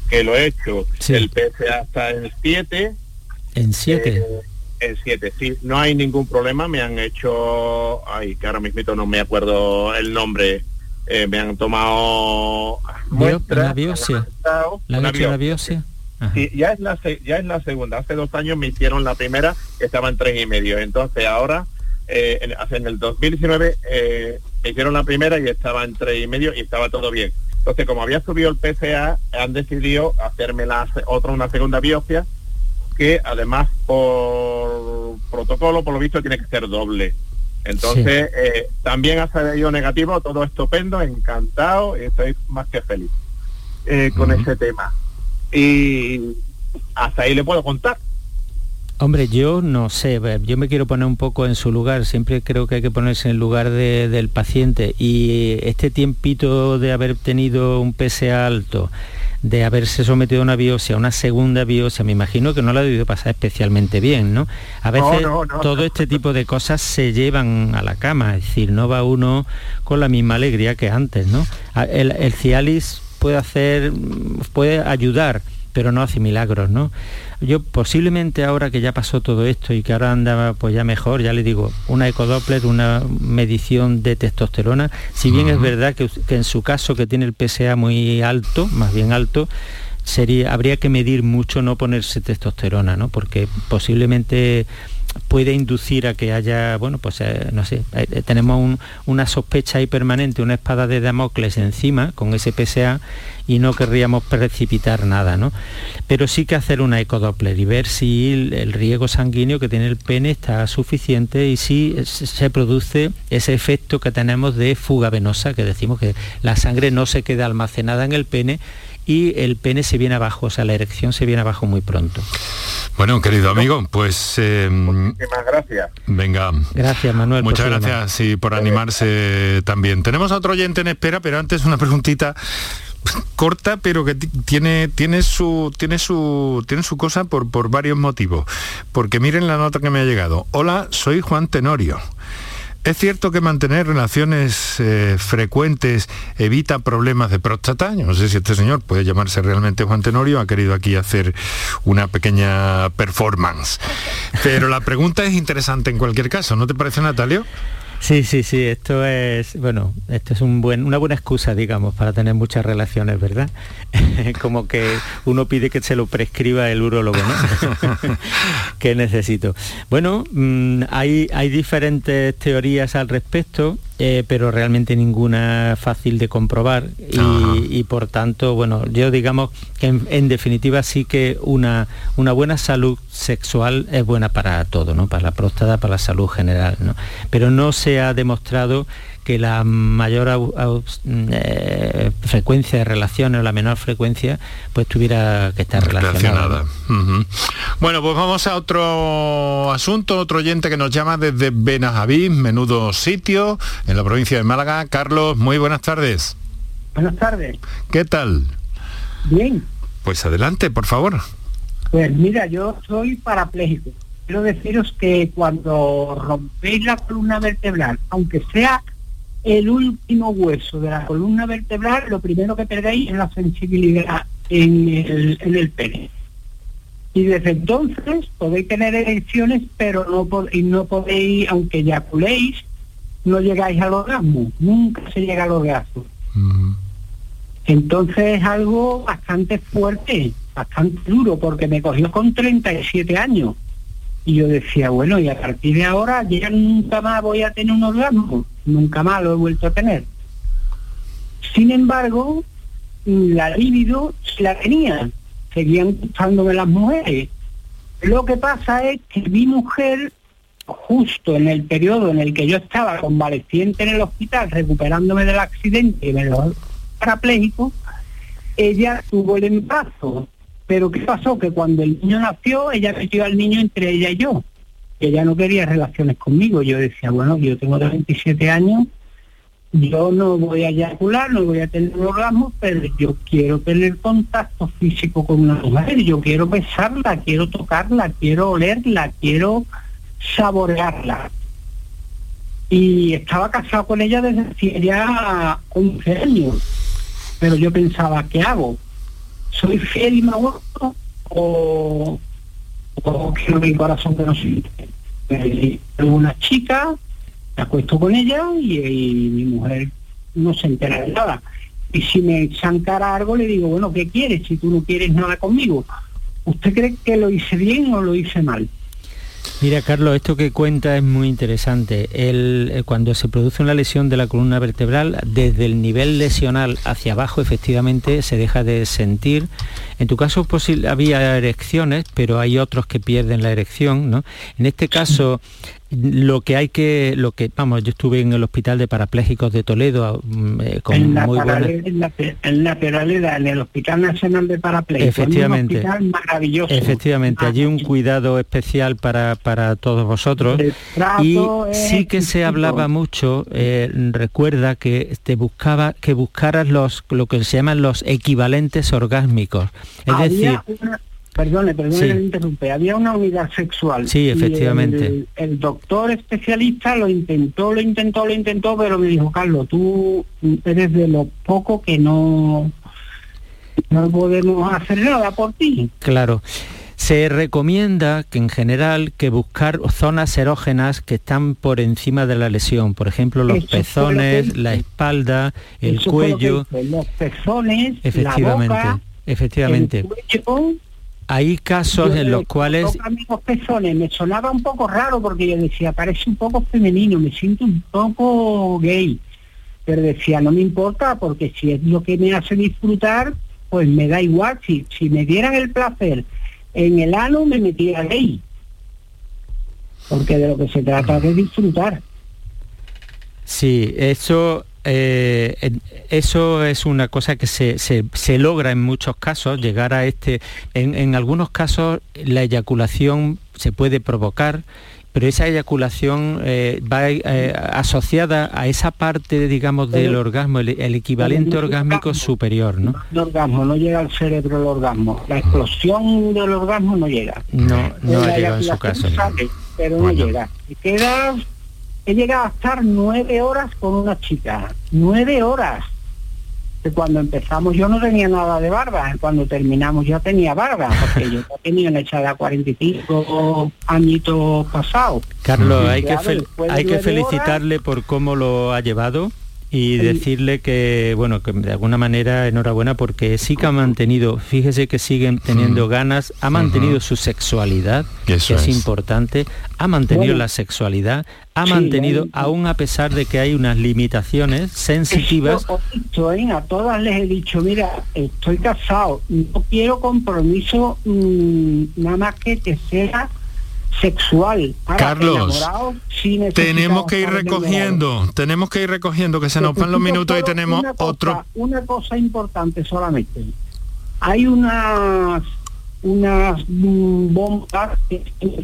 Speaker 9: que lo he hecho. El PSA está en 7.
Speaker 4: ¿En 7? Eh,
Speaker 9: en 7, sí. No hay ningún problema. Me han hecho... Ay, que ahora mismo no me acuerdo el nombre eh, me han tomado
Speaker 4: muestras. ¿La biopsia? ¿La han hecho la biopsia?
Speaker 9: Sí, ya es la ya es la segunda. Hace dos años me hicieron la primera, que estaba en tres y medio. Entonces ahora, eh, en, el 2019, eh, me hicieron la primera y estaba en tres y medio y estaba todo bien. Entonces, como había subido el PCA, han decidido hacerme la otra, una segunda biopsia, que además por protocolo, por lo visto, tiene que ser doble. Entonces, eh, también ha salido negativo, todo estupendo, encantado, y estoy más que feliz eh, con ese tema. Y hasta ahí le puedo contar.
Speaker 4: Hombre, yo no sé, yo me quiero poner un poco en su lugar, siempre creo que hay que ponerse en el lugar del paciente y este tiempito de haber tenido un PSA alto, de haberse sometido a una biopsia, una segunda biopsia, me imagino que no la ha debido pasar especialmente bien, ¿no? A veces todo este tipo de cosas se llevan a la cama, es decir, no va uno con la misma alegría que antes, ¿no? El, el Cialis puede hacer, puede ayudar, pero no hace milagros, ¿no? Yo posiblemente ahora que ya pasó todo esto y que ahora anda pues ya mejor, ya le digo, una ecodoppler, una medición de testosterona, si bien es verdad que, que, en su caso que tiene el PSA muy alto, más bien alto, sería, habría que medir mucho no ponerse testosterona, ¿no? Porque posiblemente puede inducir a que haya, bueno, pues eh, no sé, eh, tenemos una sospecha ahí permanente, una espada de Damocles encima con ese PSA y no querríamos precipitar nada, ¿no? Pero sí que hacer una ecodoppler y ver si el, riego sanguíneo que tiene el pene está suficiente y si se produce ese efecto que tenemos de fuga venosa, que decimos que la sangre no se queda almacenada en el pene y el pene se viene abajo, o sea, la erección se viene abajo muy pronto.
Speaker 2: Bueno, querido amigo, pues...
Speaker 9: Eh, Muchísimas gracias.
Speaker 2: Venga.
Speaker 4: Gracias, Manuel.
Speaker 2: Muchas gracias sí, por animarse también. Tenemos a otro oyente en espera, pero antes una preguntita corta pero que tiene tiene su tiene su tiene su cosa por por varios motivos porque miren la nota que me ha llegado hola soy Juan Tenorio ¿Es cierto que mantener relaciones eh, frecuentes evita problemas de próstata? Yo no sé si este señor puede llamarse realmente Juan Tenorio, ha querido aquí hacer una pequeña performance. Pero la pregunta es interesante en cualquier caso, ¿no te parece, Natalio?
Speaker 4: Sí, sí, sí, esto es, bueno, esto es un buen, una buena excusa, digamos, para tener muchas relaciones, ¿verdad? Como que uno pide que se lo prescriba el urólogo, ¿no? ¿Qué necesito? Bueno, mm, hay, hay diferentes teorías al respecto. Eh, pero realmente ninguna fácil de comprobar y, por tanto, bueno, yo digamos que en, definitiva sí que una, una buena salud sexual es buena para todo, ¿no? Para la próstata, para la salud general, ¿no? Pero no se ha demostrado que la mayor eh, frecuencia de relaciones o la menor frecuencia pues tuviera que estar relacionada.
Speaker 2: Bueno, pues vamos a otro asunto, otro oyente que nos llama desde Benajaví, menudo sitio, en la provincia de Málaga. Carlos, muy buenas tardes.
Speaker 10: Buenas tardes.
Speaker 2: ¿Qué tal?
Speaker 10: Bien.
Speaker 2: Pues adelante, por favor.
Speaker 10: Pues mira, yo soy parapléjico. Quiero deciros que cuando rompéis la columna vertebral, aunque sea el último hueso de la columna vertebral, lo primero que perdéis es la sensibilidad en el, en el pene. Y desde entonces podéis tener erecciones, pero no, podéis, no podéis, aunque eyaculéis, no llegáis al orgasmo, nunca se llega al orgasmo. Entonces es algo bastante fuerte, bastante duro, porque me cogió con 37 años. Y yo decía, bueno, y a partir de ahora ya nunca más voy a tener un orgasmo, nunca más lo he vuelto a tener. Sin embargo, la libido la tenía, seguían gustándome las mujeres. Lo que pasa es que mi mujer, justo en el periodo en el que yo estaba convaleciente en el hospital, recuperándome del accidente y me lo parapléjico, ella tuvo el embarazo pero ¿qué pasó? Que cuando el niño nació, ella metió al niño entre ella y yo. Ella no quería relaciones conmigo. Yo decía, bueno, yo tengo 27 años, yo no voy a eyacular, no voy a tener orgasmo, pero yo quiero tener contacto físico con una mujer, yo quiero besarla, quiero tocarla, quiero olerla, quiero saborearla. Y estaba casado con ella desde hacía ya 11 años, pero yo pensaba, ¿qué hago? Soy fiel y me aguanto o, o quiero mi corazón que no siente. Tengo una chica, me acuesto con ella y, mi mujer no se entera de nada. Y si me chancara algo, le digo, bueno, ¿qué quieres si tú no quieres nada conmigo? ¿Usted cree que lo hice bien o lo hice mal?
Speaker 4: Mira, Carlos, esto que cuenta es muy interesante. El, eh, cuando se produce una lesión de la columna vertebral, desde el nivel lesional hacia abajo, efectivamente, se deja de sentir. En tu caso había erecciones, pero hay otros que pierden la erección. ¿no? En este caso, lo que hay que lo que vamos yo estuve en el hospital de parapléjicos de Toledo mm, eh, con
Speaker 10: en la muy buena en la, la en el hospital nacional de parapléjicos
Speaker 4: efectivamente
Speaker 10: un hospital maravilloso.
Speaker 4: Efectivamente allí un cuidado especial para, para todos vosotros. Y sí que se hablaba mucho eh, recuerda que te buscaba que buscaras los lo que se llaman los equivalentes orgásmicos. Es decir
Speaker 10: Perdone, perdone interrumpe. Había una unidad sexual.
Speaker 4: Sí, efectivamente.
Speaker 10: el, doctor especialista lo intentó, lo intentó, lo intentó, pero me dijo, Carlos, tú eres de lo poco que no, no podemos hacer nada por ti.
Speaker 4: Claro. Se recomienda que en general que buscar zonas erógenas que están por encima de la lesión, por ejemplo los pezones, la espalda, el cuello.
Speaker 10: los pezones,
Speaker 4: efectivamente,
Speaker 10: la boca,
Speaker 4: efectivamente.
Speaker 10: El cuello,
Speaker 4: hay casos en los cuales...
Speaker 10: Amigos pezones, me sonaba un poco raro porque yo decía, parece un poco femenino, me siento un poco gay. Pero decía, no me importa porque si es lo que me hace disfrutar, pues me da igual. Si, si me dieran el placer en el ano, me metía gay. Porque de lo que se trata es de disfrutar.
Speaker 4: Sí, eso eh, eso es una cosa que se, se, logra en muchos casos, llegar a este... En, algunos casos la eyaculación se puede provocar, pero esa eyaculación eh, va eh, asociada a esa parte, digamos, del orgasmo, el, equivalente orgásmico superior, ¿no?
Speaker 10: El orgasmo, no llega al cerebro el orgasmo. La explosión del orgasmo no llega.
Speaker 4: No, no ha llegado en su caso.
Speaker 10: pero no llega. Y queda he llegado a estar nueve horas con una chica, nueve horas. Que cuando empezamos yo no tenía nada de barba, cuando terminamos ya tenía barba, porque yo tenía una echada 45 añitos pasados.
Speaker 4: Carlos, hay que, hay que felicitarle por cómo lo ha llevado y decirle que, bueno, que de alguna manera enhorabuena porque sí que ha mantenido, fíjese que siguen teniendo ganas, ha mantenido su sexualidad, que es, importante, ha mantenido la sexualidad, ha mantenido, aún a pesar de que hay unas limitaciones sensitivas.
Speaker 10: ¿eh? a todas les he dicho, mira, estoy casado, no quiero compromiso mm, nada más que que sea sexual.
Speaker 2: Carlos, tenemos que ir recogiendo, tenemos que ir recogiendo, que se nos van los minutos y tenemos otro.
Speaker 10: Una cosa importante solamente. Hay unas unas bombas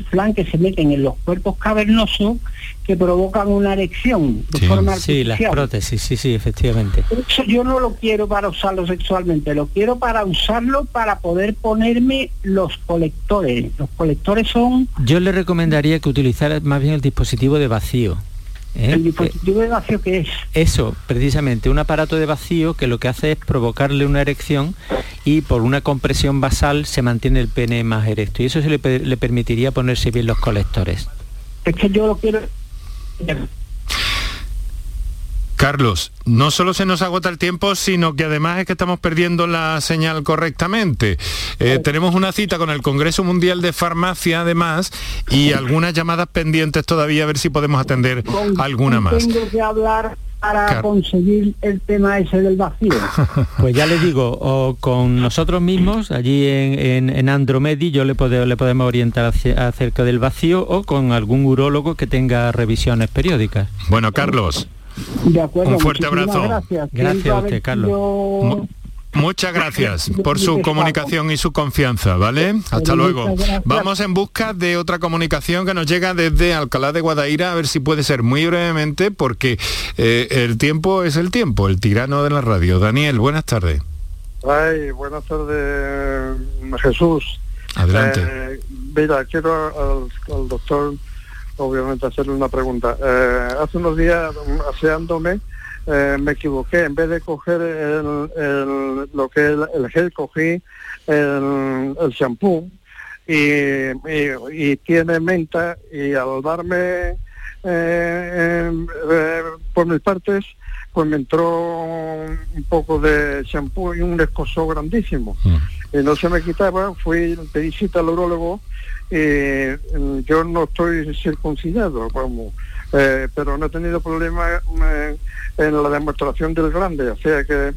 Speaker 10: flan que se meten en los cuerpos cavernosos que provocan una erección
Speaker 4: de forma Sí, las prótesis, sí, sí, efectivamente.
Speaker 10: Eso yo no lo quiero para usarlo sexualmente, lo quiero para usarlo para poder ponerme los colectores. Los colectores son...
Speaker 4: Yo le recomendaría que utilizara más bien el dispositivo de vacío.
Speaker 10: ¿Eh? ¿El dispositivo de vacío qué es?
Speaker 4: Eso, precisamente, un aparato de vacío que lo que hace es provocarle una erección y por una compresión basal se mantiene el pene más erecto y eso se le, le permitiría ponerse bien los colectores.
Speaker 10: Es que yo lo quiero
Speaker 2: Carlos, no solo se nos agota el tiempo, sino que además es que estamos perdiendo la señal correctamente. Eh, tenemos una cita con el Congreso Mundial de Farmacia, además, y algunas llamadas pendientes todavía, a ver si podemos atender alguna más.
Speaker 10: Tengo que hablar para conseguir el tema ese del vacío.
Speaker 4: Pues ya le digo, o con nosotros mismos, allí en, en, Andromedi, yo le, le podemos orientar acerca del vacío o con algún urólogo que tenga revisiones periódicas.
Speaker 2: Bueno, Carlos. Un fuerte abrazo.
Speaker 10: Gracias,
Speaker 4: gracias a usted, Carlos.
Speaker 2: Muchas gracias por su comunicación y su confianza, ¿vale? Hasta luego. Vamos en busca de otra comunicación que nos llega desde Alcalá de Guadaira, a ver si puede ser muy brevemente, porque eh, el tiempo es el tiempo, el tirano de la radio. Daniel, buenas tardes.
Speaker 11: Ay, buenas tardes, Jesús.
Speaker 2: Adelante. Eh,
Speaker 11: mira, quiero al doctor obviamente hacerle una pregunta. Eh, hace unos días, aseándome, eh, me equivoqué. En vez de coger el, lo que el, el gel, cogí el, el shampoo y, tiene menta y al darme eh, por mis partes pues me entró un poco de champú y un escozo grandísimo. Mm. Y no se me quitaba, fui, pedí cita al urologo y yo no estoy circuncidado, vamos, eh, pero no he tenido problema en la demostración del grande, o sea que,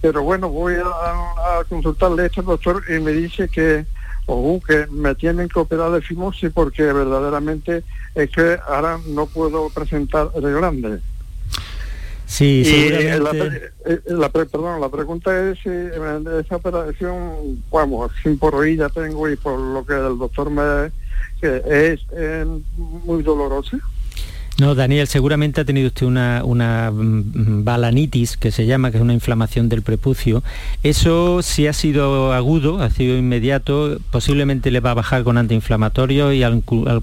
Speaker 11: pero bueno, voy a, consultarle a este doctor y me dice que, oh, que me tienen que operar de fimosis porque verdaderamente es que ahora no puedo presentar el grande.
Speaker 4: Sí,
Speaker 11: eh, la, perdón, la pregunta es si esa operación, vamos, sin por hoy ya tengo y por lo que el doctor me... que es muy dolorosa.
Speaker 4: No, Daniel, seguramente ha tenido usted una, una mm, balanitis, que se llama, que es una inflamación del prepucio. Eso, si ha sido agudo, ha sido inmediato, posiblemente le va a bajar con antiinflamatorio y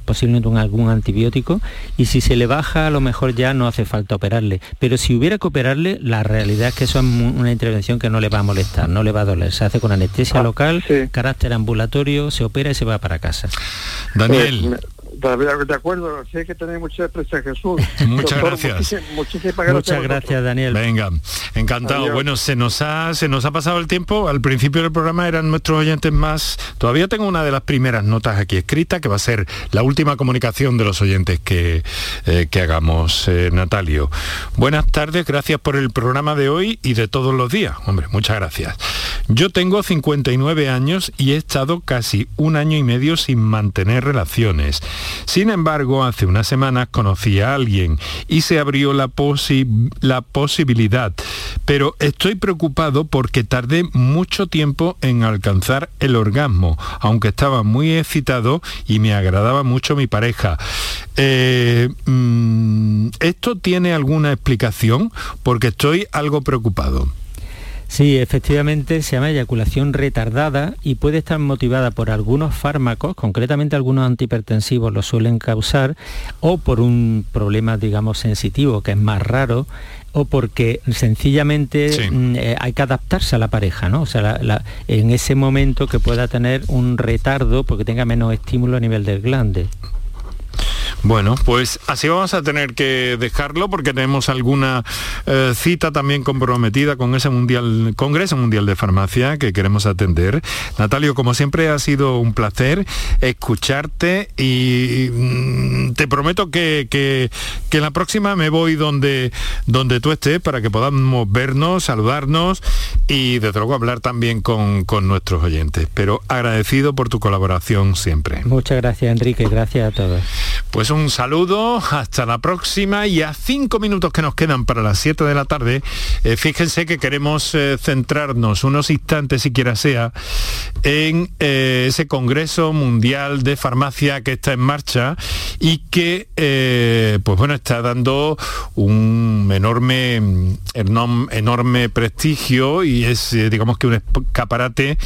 Speaker 4: posiblemente con algún antibiótico. Y si se le baja, a lo mejor ya no hace falta operarle. Pero si hubiera que operarle, la realidad es que eso es una intervención que no le va a molestar, no le va a doler. Se hace con anestesia ah, local, carácter ambulatorio, se opera y se va para casa.
Speaker 2: Daniel.
Speaker 11: De acuerdo, sé que tenéis mucha expresión, Jesús.
Speaker 2: Muchas gracias.
Speaker 4: Muchísimas, gracias. Muchas gracias, Daniel.
Speaker 2: Venga, encantado. Bueno, se nos ha se nos ha pasado el tiempo. Al principio del programa eran nuestros oyentes más. Todavía tengo una de las primeras notas aquí escrita, que va a ser la última comunicación de los oyentes que, eh, que hagamos, eh, Natalio. Buenas tardes, gracias por el programa de hoy y de todos los días. Hombre, muchas gracias. Yo tengo 59 años y he estado casi un año y medio sin mantener relaciones. Sin embargo, hace unas semanas conocí a alguien y se abrió la, posibilidad, pero estoy preocupado porque tardé mucho tiempo en alcanzar el orgasmo, aunque estaba muy excitado y me agradaba mucho mi pareja. Eh, mm, ¿Esto tiene alguna explicación? Porque estoy algo preocupado.
Speaker 4: Sí, efectivamente se llama eyaculación retardada y puede estar motivada por algunos fármacos, concretamente algunos antihipertensivos lo suelen causar, o por un problema, digamos, sensitivo, que es más raro, o porque sencillamente mm, eh, hay que adaptarse a la pareja, ¿no? O sea, en ese momento que pueda tener un retardo porque tenga menos estímulo a nivel del glande.
Speaker 2: Bueno, pues así vamos a tener que dejarlo porque tenemos alguna eh, cita también comprometida con ese mundial, Congreso Mundial de Farmacia que queremos atender. Natalio, como siempre ha sido un placer escucharte y mm, te prometo que, que, la próxima me voy donde, donde tú estés para que podamos vernos, saludarnos y desde luego hablar también con, con nuestros oyentes. Pero agradecido por tu colaboración siempre.
Speaker 4: Muchas gracias Enrique, gracias a todos.
Speaker 2: Pues un saludo, hasta la próxima y a cinco minutos que nos quedan para las 7 de la tarde, eh, fíjense que queremos eh, centrarnos unos instantes, siquiera sea, en eh, ese Congreso Mundial de Farmacia que está en marcha y que, pues bueno, está dando un enorme, enorme prestigio y es, digamos que un escaparate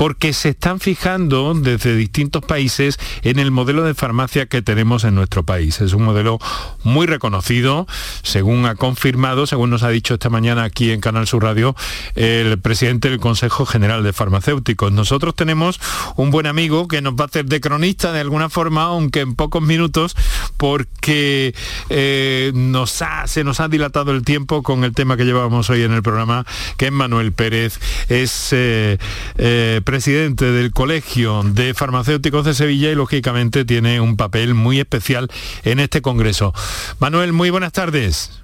Speaker 2: porque se están fijando desde distintos países en el modelo de farmacia que tenemos en nuestro país. Es un modelo muy reconocido, según ha confirmado, según nos ha dicho esta mañana aquí en Canal Sur Radio, el presidente del Consejo General de Farmacéuticos. Nosotros tenemos un buen amigo que nos va a hacer de cronista de alguna forma, aunque en pocos minutos, porque eh, nos se nos ha dilatado el tiempo con el tema que llevábamos hoy en el programa, que es Manuel Pérez, es eh, eh, presidente del Colegio de Farmacéuticos de Sevilla y lógicamente tiene un papel muy especial en este Congreso. Manuel, muy buenas tardes.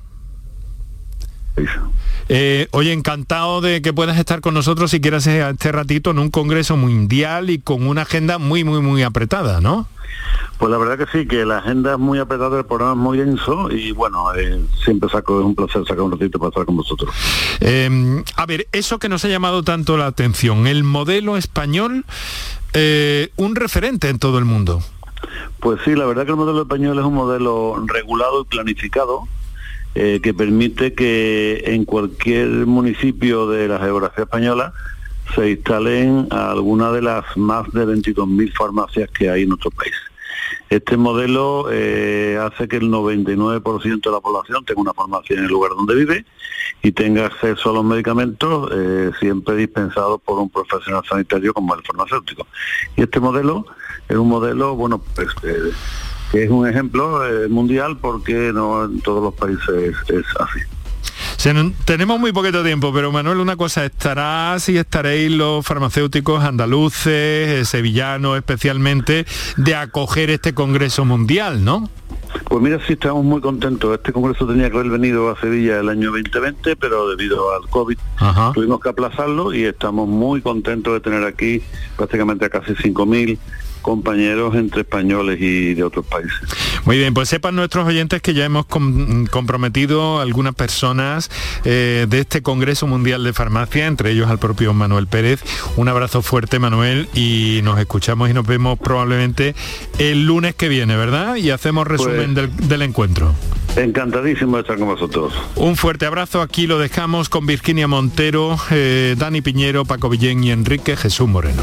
Speaker 2: Eh, oye, encantado de que puedas estar con nosotros si quieres este ratito en un congreso mundial y con una agenda muy, muy, muy apretada, ¿no?
Speaker 12: Pues la verdad que sí, que la agenda es muy apretada, el programa es muy denso y bueno, eh, siempre saco, es un placer sacar un ratito para estar con vosotros.
Speaker 2: Em, a ver, eso que nos ha llamado tanto la atención, el modelo español, eh, un referente en todo el mundo.
Speaker 12: Pues sí, la verdad que el modelo español es un modelo regulado y planificado, eh, que permite que en cualquier municipio de la geografía española se instalen alguna de las más de 22.000 farmacias que hay en nuestro país. Este modelo eh, hace que el 99% de la población tenga una farmacia en el lugar donde vive y tenga acceso a los medicamentos eh, siempre dispensados por un profesional sanitario como el farmacéutico. Y este modelo es un modelo, bueno, pues, es un ejemplo mundial porque no en todos los países es así.
Speaker 2: tenemos muy poquito tiempo, pero Manuel, una cosa, estará si estaréis los farmacéuticos andaluces, eh, sevillanos especialmente, de acoger este Congreso Mundial, ¿no?
Speaker 12: Pues mira, sí, estamos muy contentos. Este congreso tenía que haber venido a Sevilla el año 2020, pero debido al COVID tuvimos que aplazarlo y estamos muy contentos de tener aquí prácticamente a casi 5.000 compañeros entre españoles y de otros países.
Speaker 2: Muy bien, pues sepan nuestros oyentes que ya hemos comprometido algunas personas eh, de este Congreso Mundial de Farmacia, entre ellos al propio Manuel Pérez. Un abrazo fuerte, Manuel, y nos escuchamos y nos vemos probablemente el lunes que viene, ¿verdad? Y hacemos resumen pues del, encuentro.
Speaker 12: Encantadísimo de estar con vosotros.
Speaker 2: Un fuerte abrazo. Aquí lo dejamos con Virginia Montero, eh, Dani Piñero, Paco Villén y Enrique Jesús Moreno.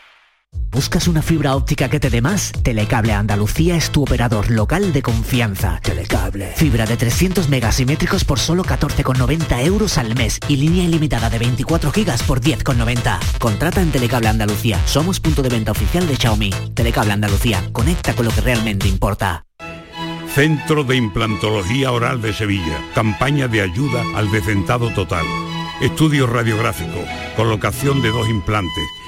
Speaker 13: ¿Buscas una fibra óptica que te dé más? Telecable Andalucía es tu operador local de confianza. Telecable. Fibra de 300 megasimétricos por solo 14,90 euros al mes y línea ilimitada de 24 gigas por 10,90. Contrata en Telecable Andalucía. Somos punto de venta oficial de Xiaomi. Telecable Andalucía. Conecta con lo que realmente importa.
Speaker 14: Centro de Implantología Oral de Sevilla. Campaña de ayuda al decentado total. Estudio radiográfico. Colocación de dos implantes